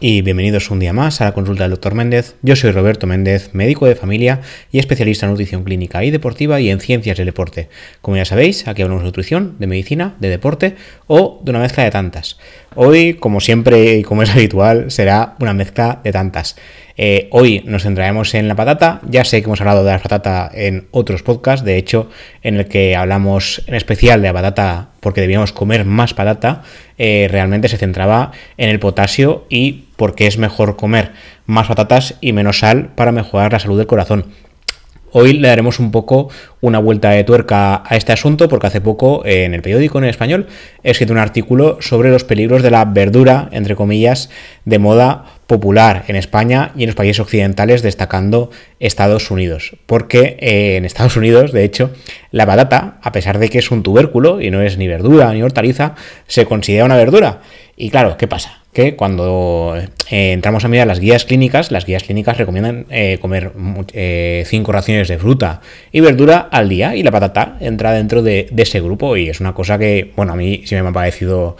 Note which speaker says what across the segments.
Speaker 1: y bienvenidos un día más a la consulta del Dr. Méndez. Yo soy Roberto Méndez, médico de familia y especialista en nutrición clínica y deportiva y en ciencias del deporte. Como ya sabéis, aquí hablamos de nutrición, de medicina, de deporte o de una mezcla de tantas. Hoy, como siempre y como es habitual, será una mezcla de tantas. Eh, hoy nos centraremos en la patata. Ya sé que hemos hablado de la patata en otros podcasts, de hecho, en el que hablamos en especial de la patata porque debíamos comer más patata, eh, realmente se centraba en el potasio y porque es mejor comer más patatas y menos sal para mejorar la salud del corazón. Hoy le daremos un poco una vuelta de tuerca a este asunto porque hace poco en el periódico en español he escrito un artículo sobre los peligros de la verdura, entre comillas, de moda popular en España y en los países occidentales, destacando Estados Unidos. Porque eh, en Estados Unidos, de hecho, la patata, a pesar de que es un tubérculo y no es ni verdura ni hortaliza, se considera una verdura. Y claro, ¿qué pasa? Cuando eh, entramos a mirar las guías clínicas, las guías clínicas recomiendan eh, comer eh, cinco raciones de fruta y verdura al día y la patata entra dentro de, ese grupo y es una cosa que, bueno, a mí sí me ha parecido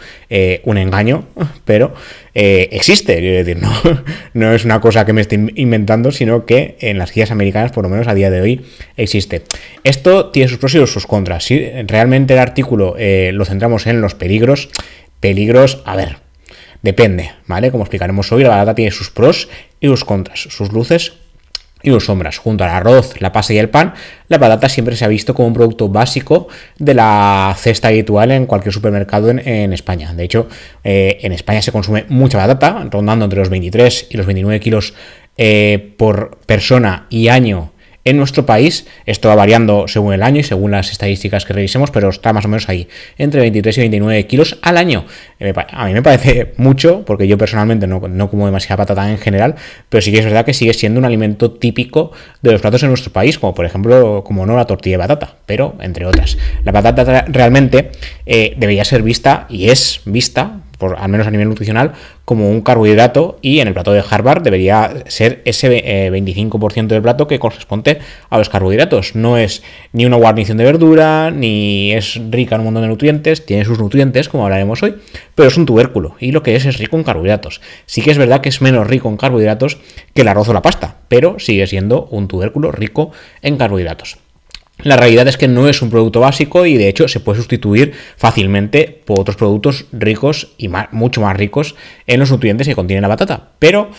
Speaker 1: un engaño, pero existe, quiero decir, no, no es una cosa que me estoy inventando, sino que en las guías americanas, por lo menos a día de hoy, existe. Esto tiene sus pros y sus contras. Si realmente el artículo lo centramos en los peligros, Peligros, a ver, depende, ¿vale? Como explicaremos hoy, la batata tiene sus pros y sus contras, sus luces y sus sombras. Junto al arroz, la pasa y el pan, la patata siempre se ha visto como un producto básico de la cesta habitual en cualquier supermercado en, España. De hecho, eh, en España se consume mucha patata, rondando entre los 23 y los 29 kilos eh, por persona y año en nuestro país, esto va variando según el año y según las estadísticas que revisemos, pero está más o menos ahí, entre 23 y 29 kilos al año. Eh, a mí me parece mucho, porque yo personalmente no, como demasiada patata en general, pero sí que es verdad que sigue siendo un alimento típico de los platos en nuestro país, como por ejemplo, como no la tortilla de patata, pero entre otras. La patata realmente eh, debería ser vista y es vista por, al menos a nivel nutricional, como un carbohidrato y en el plato de Harvard debería ser ese 25% eh, del plato que corresponde a los carbohidratos. No es ni una guarnición de verdura, ni es rica en un montón de nutrientes, tiene sus nutrientes, como hablaremos hoy, pero es un tubérculo y lo que es es rico en carbohidratos. Sí que es verdad que es menos rico en carbohidratos que el arroz o la pasta, pero sigue siendo un tubérculo rico en carbohidratos. La realidad es que no es un producto básico y de hecho se puede sustituir fácilmente por otros productos ricos y mucho más ricos en los nutrientes que contiene la batata. Pero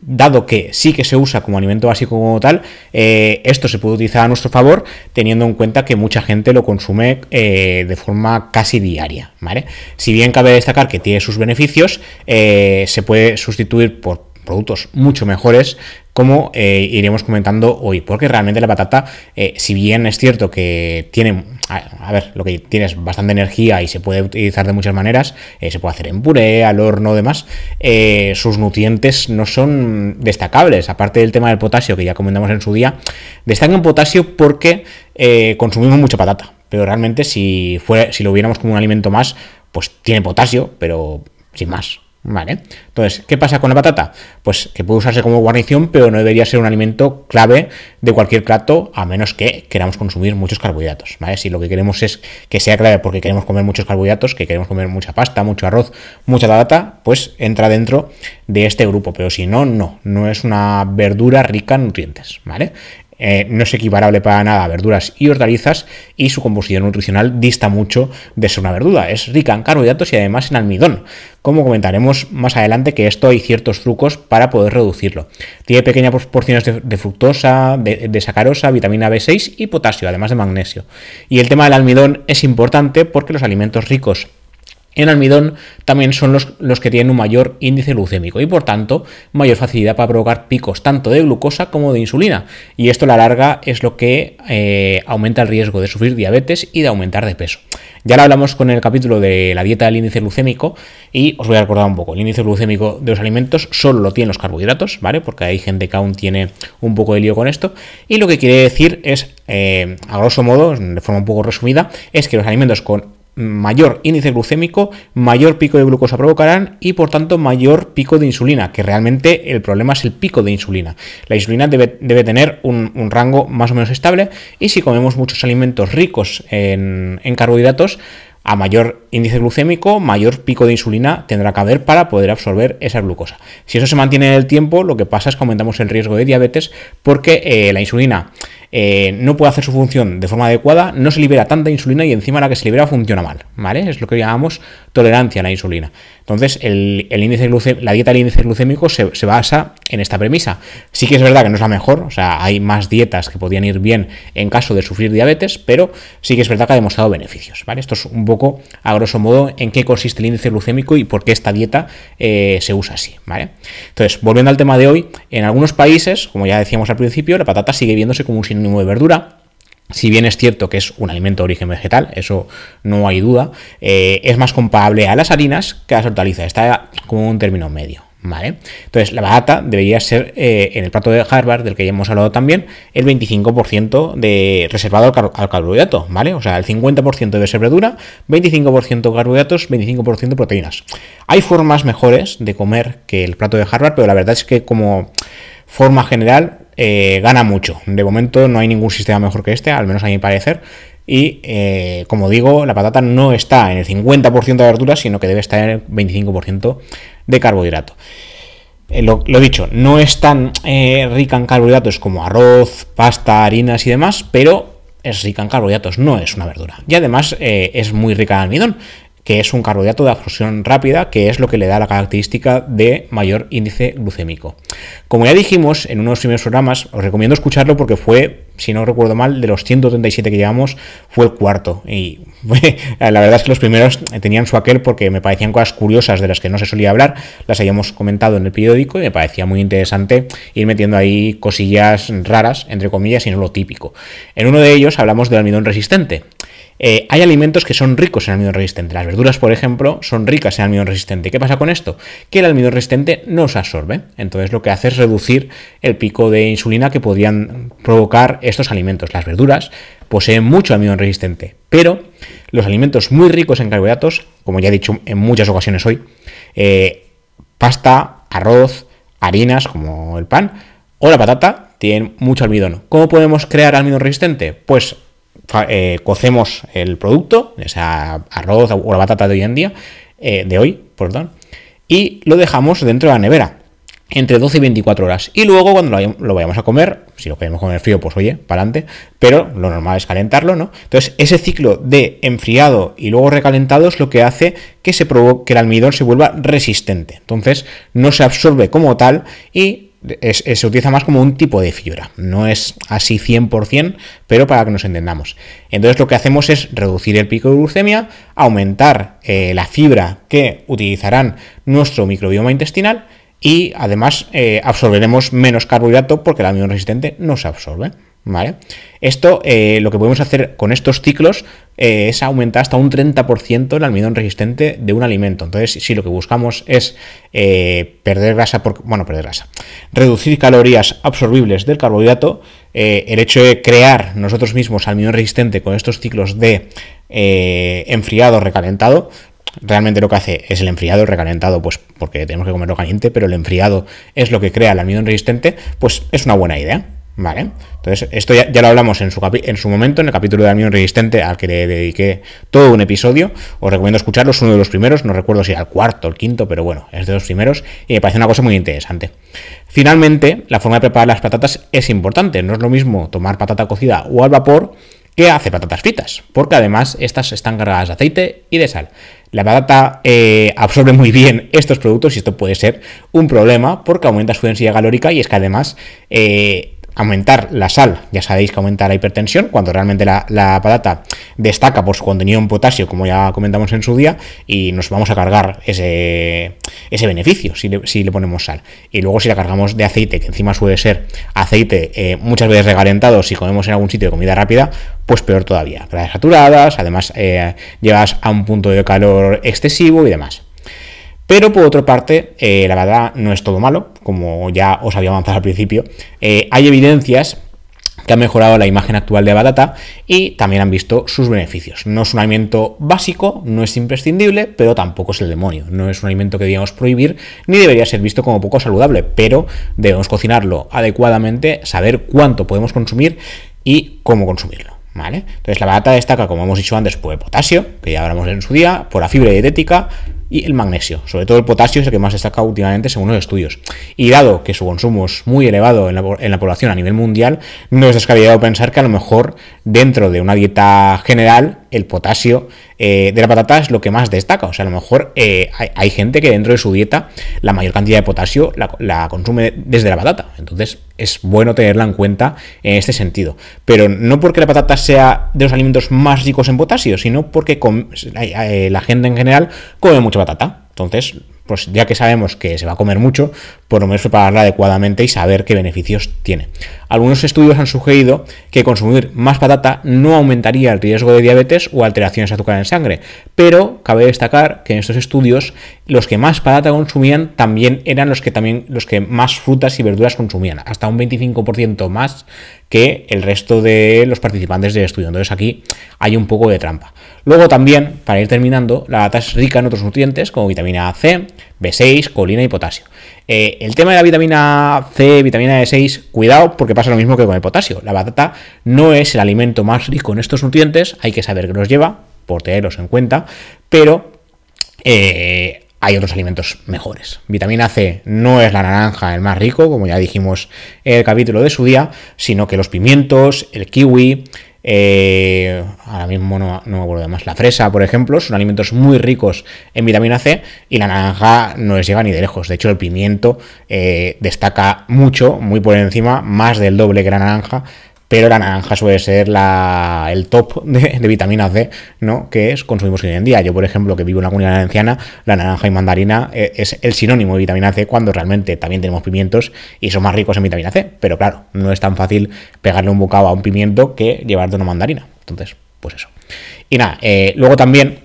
Speaker 1: dado que sí que se usa como alimento básico como tal, eh, esto se puede utilizar a nuestro favor teniendo en cuenta que mucha gente lo consume eh, de forma casi diaria. Si bien cabe destacar que tiene sus beneficios, eh, se puede sustituir por productos mucho mejores como eh, iremos comentando hoy, porque realmente la patata, eh, si bien es cierto que tiene, a, ver, lo que tiene es bastante energía y se puede utilizar de muchas maneras, eh, se puede hacer en puré, al horno, demás, sus nutrientes no son destacables, aparte del tema del potasio que ya comentamos en su día, destacan potasio porque consumimos mucha patata, pero realmente si, fuera, si lo hubiéramos como un alimento más, pues tiene potasio, pero sin más. ¿Vale? Entonces, ¿qué pasa con la patata? Pues que puede usarse como guarnición, pero no debería ser un alimento clave de cualquier plato, a menos que queramos consumir muchos carbohidratos, ¿vale? Si lo que queremos es que sea clave porque queremos comer muchos carbohidratos, que queremos comer mucha pasta, mucho arroz, mucha patata, pues entra dentro de este grupo, pero si no, no, no es una verdura rica en nutrientes, ¿vale? Eh, no es equiparable para nada a verduras y hortalizas y su composición nutricional dista mucho de ser una verdura. Es rica en carbohidratos y además en almidón. Como comentaremos más adelante que esto hay ciertos trucos para poder reducirlo. Tiene pequeñas porciones de, fructosa, de, sacarosa, vitamina B6 y potasio, además de magnesio. Y el tema del almidón es importante porque los alimentos ricos en almidón también son los, los, que tienen un mayor índice glucémico y por tanto mayor facilidad para provocar picos tanto de glucosa como de insulina. Y esto a la larga es lo que eh, aumenta el riesgo de sufrir diabetes y de aumentar de peso. Ya lo hablamos con el capítulo de la dieta del índice glucémico y os voy a recordar un poco. El índice glucémico de los alimentos solo lo tienen los carbohidratos, ¿vale? Porque hay gente que aún tiene un poco de lío con esto. Y lo que quiere decir es, eh, a grosso modo, de forma un poco resumida, es que los alimentos con mayor índice glucémico, mayor pico de glucosa provocarán y por tanto mayor pico de insulina, que realmente el problema es el pico de insulina. La insulina debe, tener un, rango más o menos estable y si comemos muchos alimentos ricos en, carbohidratos, a mayor índice glucémico, mayor pico de insulina tendrá que haber para poder absorber esa glucosa. Si eso se mantiene en el tiempo, lo que pasa es que aumentamos el riesgo de diabetes porque eh, la insulina eh, no puede hacer su función de forma adecuada, no se libera tanta insulina y encima la que se libera funciona mal, ¿vale? Es lo que llamamos tolerancia a la insulina. Entonces, el, índice la dieta del índice glucémico se, basa en esta premisa. Sí que es verdad que no es la mejor, o sea, hay más dietas que podrían ir bien en caso de sufrir diabetes, pero sí que es verdad que ha demostrado beneficios, ¿vale? Esto es un poco, a grosso modo, en qué consiste el índice glucémico y por qué esta dieta eh, se usa así, ¿vale? Entonces, volviendo al tema de hoy, en algunos países, como ya decíamos al principio, la patata sigue viéndose como un sinónimo de verdura, si bien es cierto que es un alimento de origen vegetal, eso no hay duda, eh, es más comparable a las harinas que a las hortalizas. Está como un término medio. ¿Vale? Entonces, la batata debería ser eh, en el plato de Harvard, del que ya hemos hablado también, el 25% de reservado al, carbohidrato, ¿vale? O sea, el 50% debe ser verdura, 25% carbohidratos, 25% proteínas. Hay formas mejores de comer que el plato de Harvard, pero la verdad es que como forma general eh, gana mucho. De momento no hay ningún sistema mejor que este, al menos a mi parecer. Y eh, como digo, la patata no está en el 50% de verduras, sino que debe estar en el 25% de carbohidrato. Eh, lo, lo, dicho, no es tan rica en carbohidratos como arroz, pasta, harinas y demás, pero es rica en carbohidratos, no es una verdura. Y además es muy rica en almidón que es un carbohidrato de absorción rápida, que es lo que le da la característica de mayor índice glucémico. Como ya dijimos en unos primeros programas, os recomiendo escucharlo porque fue, si no recuerdo mal, de los 137 que llevamos, fue el cuarto. Y la verdad es que los primeros tenían su aquel porque me parecían cosas curiosas de las que no se solía hablar, las habíamos comentado en el periódico y me parecía muy interesante ir metiendo ahí cosillas raras, entre comillas, y no lo típico. En uno de ellos hablamos del almidón resistente. Eh, hay alimentos que son ricos en almidón resistente. Las verduras, por ejemplo, son ricas en almidón resistente. ¿Qué pasa con esto? Que el almidón resistente no se absorbe. Entonces lo que hace es reducir el pico de insulina que podrían provocar estos alimentos. Las verduras poseen mucho almidón resistente, pero los alimentos muy ricos en carbohidratos, como ya he dicho en muchas ocasiones hoy, eh, pasta, arroz, harinas como el pan o la patata, tienen mucho almidón. ¿Cómo podemos crear almidón resistente? Pues eh, cocemos el producto, sea arroz o la batata de hoy en día, eh, de hoy, perdón, y lo dejamos dentro de la nevera entre 12 y 24 horas. Y luego cuando lo, vayamos a comer, si lo queremos comer frío, pues oye, para adelante, pero lo normal es calentarlo, ¿no? Entonces, ese ciclo de enfriado y luego recalentado es lo que hace que se provoque que el almidón se vuelva resistente. Entonces, no se absorbe como tal y se utiliza más como un tipo de fibra. No es así 100%, pero para que nos entendamos. Entonces lo que hacemos es reducir el pico de glucemia, aumentar eh, la fibra que utilizarán nuestro microbioma intestinal y además eh, absorberemos menos carbohidrato porque el almidón resistente no se absorbe. ¿Vale? Esto, eh, lo que podemos hacer con estos ciclos eh, es aumentar hasta un 30% el almidón resistente de un alimento. Entonces, si lo que buscamos es eh, perder grasa, por, bueno, perder grasa, reducir calorías absorbibles del carbohidrato, el hecho de crear nosotros mismos almidón resistente con estos ciclos de enfriado, recalentado, realmente lo que hace es el enfriado, el recalentado, pues porque tenemos que comerlo caliente, pero el enfriado es lo que crea el almidón resistente, pues es una buena idea. ¿Vale? Entonces, esto ya, lo hablamos en su, en momento, en el capítulo de almidón resistente, al que le dediqué todo un episodio. Os recomiendo escucharlo, es uno de los primeros, no recuerdo si era el cuarto o el quinto, pero bueno, es de los primeros y me parece una cosa muy interesante. Finalmente, la forma de preparar las patatas es importante. No es lo mismo tomar patata cocida o al vapor que hacer patatas fritas, porque además estas están cargadas de aceite y de sal. La patata eh, absorbe muy bien estos productos y esto puede ser un problema porque aumenta su densidad calórica y es que además eh, aumentar la sal, ya sabéis que aumenta la hipertensión, cuando realmente la, patata destaca por su contenido en potasio, como ya comentamos en su día, y nos vamos a cargar ese, ese beneficio si le, ponemos sal. Y luego si la cargamos de aceite, que encima suele ser aceite eh, muchas veces recalentado si comemos en algún sitio de comida rápida, pues peor todavía. Grasas saturadas, además eh, llevas a un punto de calor excesivo y demás. Pero por otra parte, eh, la verdad no es todo malo, como ya os había avanzado al principio. Eh, hay evidencias que han mejorado la imagen actual de batata y también han visto sus beneficios. No es un alimento básico, no es imprescindible, pero tampoco es el demonio. No es un alimento que debíamos prohibir ni debería ser visto como poco saludable, pero debemos cocinarlo adecuadamente, saber cuánto podemos consumir y cómo consumirlo. ¿Vale? Entonces la batata destaca, como hemos dicho antes, por el potasio, que ya hablamos en su día, por la fibra dietética y el magnesio. Sobre todo el potasio es el que más destaca últimamente según los estudios. Y dado que su consumo es muy elevado en la, en la, población a nivel mundial, no es descabellado pensar que a lo mejor dentro de una dieta general el potasio eh, de la patata es lo que más destaca. O sea, a lo mejor eh, hay, gente que dentro de su dieta la mayor cantidad de potasio la, consume desde la patata. Entonces es bueno tenerla en cuenta en este sentido. Pero no porque la patata sea de los alimentos más ricos en potasio, sino porque com, eh, la gente en general come mucha patata. Entonces, pues ya que sabemos que se va a comer mucho, por lo menos prepararla adecuadamente y saber qué beneficios tiene. Algunos estudios han sugerido que consumir más patata no aumentaría el riesgo de diabetes o alteraciones de azúcar en sangre, pero cabe destacar que en estos estudios los que más patata consumían también eran los que también los que más frutas y verduras consumían, hasta un 25% más que el resto de los participantes del estudio. Entonces aquí hay un poco de trampa. Luego también, para ir terminando, la patata es rica en otros nutrientes como vitamina C, B6, colina y potasio. Eh, el tema de la vitamina C, vitamina B6, cuidado porque pasa lo mismo que con el potasio. La batata no es el alimento más rico en estos nutrientes, hay que saber que los lleva, por tenerlos en cuenta, pero eh, hay otros alimentos mejores. Vitamina C no es la naranja el más rico, como ya dijimos en el capítulo de su día, sino que los pimientos, el kiwi, eh, ahora mismo no, me acuerdo de más. La fresa, por ejemplo, son alimentos muy ricos en vitamina C y la naranja no les llega ni de lejos. De hecho, el pimiento eh, destaca mucho, muy por encima, más del doble que la naranja pero la naranja suele ser la, el top de, vitamina C, ¿no? Que es, consumimos hoy en día. Yo, por ejemplo, que vivo en la comunidad valenciana, la naranja y mandarina eh, es el sinónimo de vitamina C cuando realmente también tenemos pimientos y son más ricos en vitamina C. Pero claro, no es tan fácil pegarle un bocado a un pimiento que llevarte una mandarina. Entonces, pues eso. Y nada, eh, luego también,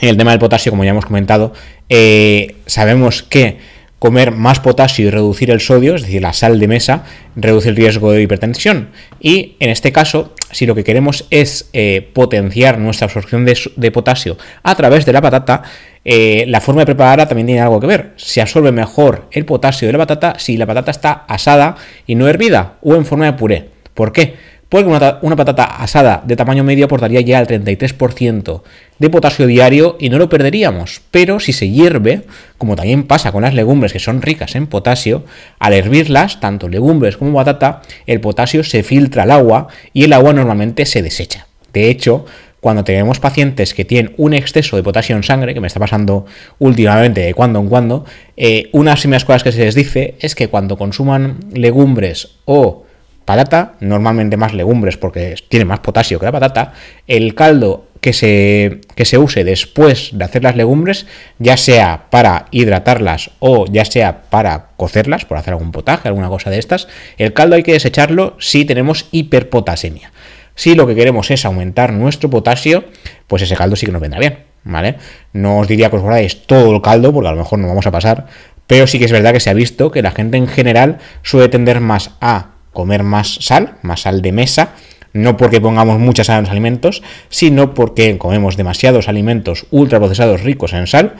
Speaker 1: en el tema del potasio, como ya hemos comentado, eh, sabemos que comer más potasio y reducir el sodio, es decir, la sal de mesa, reduce el riesgo de hipertensión. Y en este caso, si lo que queremos es eh, potenciar nuestra absorción de, potasio a través de la patata, eh, la forma de prepararla también tiene algo que ver. Se absorbe mejor el potasio de la patata si la patata está asada y no hervida o en forma de puré. ¿Por qué? Porque una, una, patata asada de tamaño medio aportaría ya el 33% de potasio diario y no lo perderíamos. Pero si se hierve, como también pasa con las legumbres que son ricas en potasio, al hervirlas, tanto legumbres como patata, el potasio se filtra al agua y el agua normalmente se desecha. De hecho, cuando tenemos pacientes que tienen un exceso de potasio en sangre, que me está pasando últimamente de cuando en cuando, eh, unas primeras cosas que se les dice es que cuando consuman legumbres o patata, normalmente más legumbres porque tiene más potasio que la patata, el caldo que se, que se use después de hacer las legumbres, ya sea para hidratarlas o ya sea para cocerlas, por hacer algún potaje, alguna cosa de estas, el caldo hay que desecharlo si tenemos hiperpotasemia. Si lo que queremos es aumentar nuestro potasio, pues ese caldo sí que nos vendrá bien, ¿vale? No os diría que os guardéis todo el caldo, porque a lo mejor no vamos a pasar, pero sí que es verdad que se ha visto que la gente en general suele tender más a comer más sal, más sal de mesa, no porque pongamos mucha sal en los alimentos, sino porque comemos demasiados alimentos ultraprocesados ricos en sal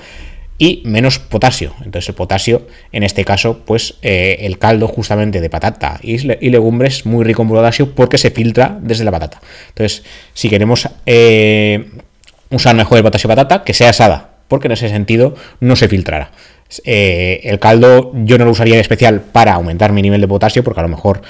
Speaker 1: y menos potasio. Entonces el potasio, en este caso, pues eh, el caldo justamente de patata y, legumbres muy rico en potasio porque se filtra desde la patata. Entonces, si queremos eh, usar mejor el potasio patata, que sea asada, porque en ese sentido no se filtrará. Eh, el caldo yo no lo usaría en especial para aumentar mi nivel de potasio, porque a lo mejor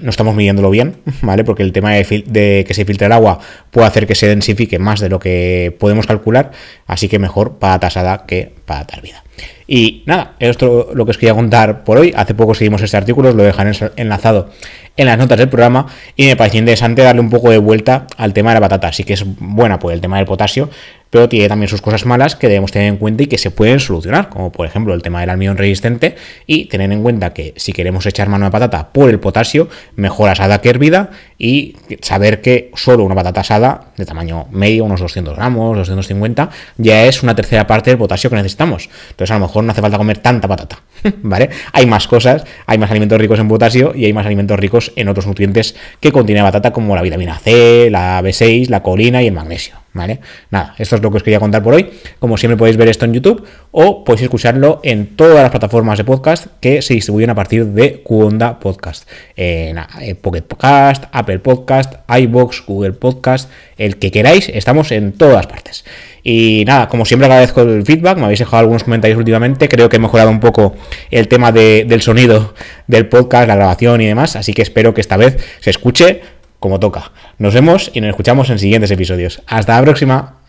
Speaker 1: no estamos midiéndolo bien, ¿vale? Porque el tema de, de, que se filtre el agua puede hacer que se densifique más de lo que podemos calcular, así que mejor para tasada que para hervida. Y nada, esto es lo que os quería contar por hoy. Hace poco seguimos este artículo, os lo dejaré enlazado en las notas del programa y me pareció interesante darle un poco de vuelta al tema de la patata. Así que es buena por el tema del potasio, pero tiene también sus cosas malas que debemos tener en cuenta y que se pueden solucionar, como por ejemplo el tema del almidón resistente y tener en cuenta que si queremos echar mano de patata por el potasio, mejor asada que hervida y saber que solo una patata asada de tamaño medio, unos 200 gramos, 250, ya es una tercera parte del potasio que necesitamos. Entonces a lo mejor no hace falta comer tanta patata, ¿vale? Hay más cosas, hay más alimentos ricos en potasio y hay más alimentos ricos en otros nutrientes que contiene la patata como la vitamina C, la B6, la colina y el magnesio. ¿Vale? Nada, esto es lo que os quería contar por hoy. Como siempre podéis ver esto en YouTube o podéis escucharlo en todas las plataformas de podcast que se distribuyen a partir de Cuonda Podcast. En Pocket Podcast, Apple Podcast, iBox, Google Podcast, el que queráis, estamos en todas partes. Y nada, como siempre agradezco el feedback, me habéis dejado algunos comentarios últimamente, creo que he mejorado un poco el tema del sonido del podcast, la grabación y demás, así que espero que esta vez se escuche como toca. Nos vemos y nos escuchamos en siguientes episodios. Hasta la próxima.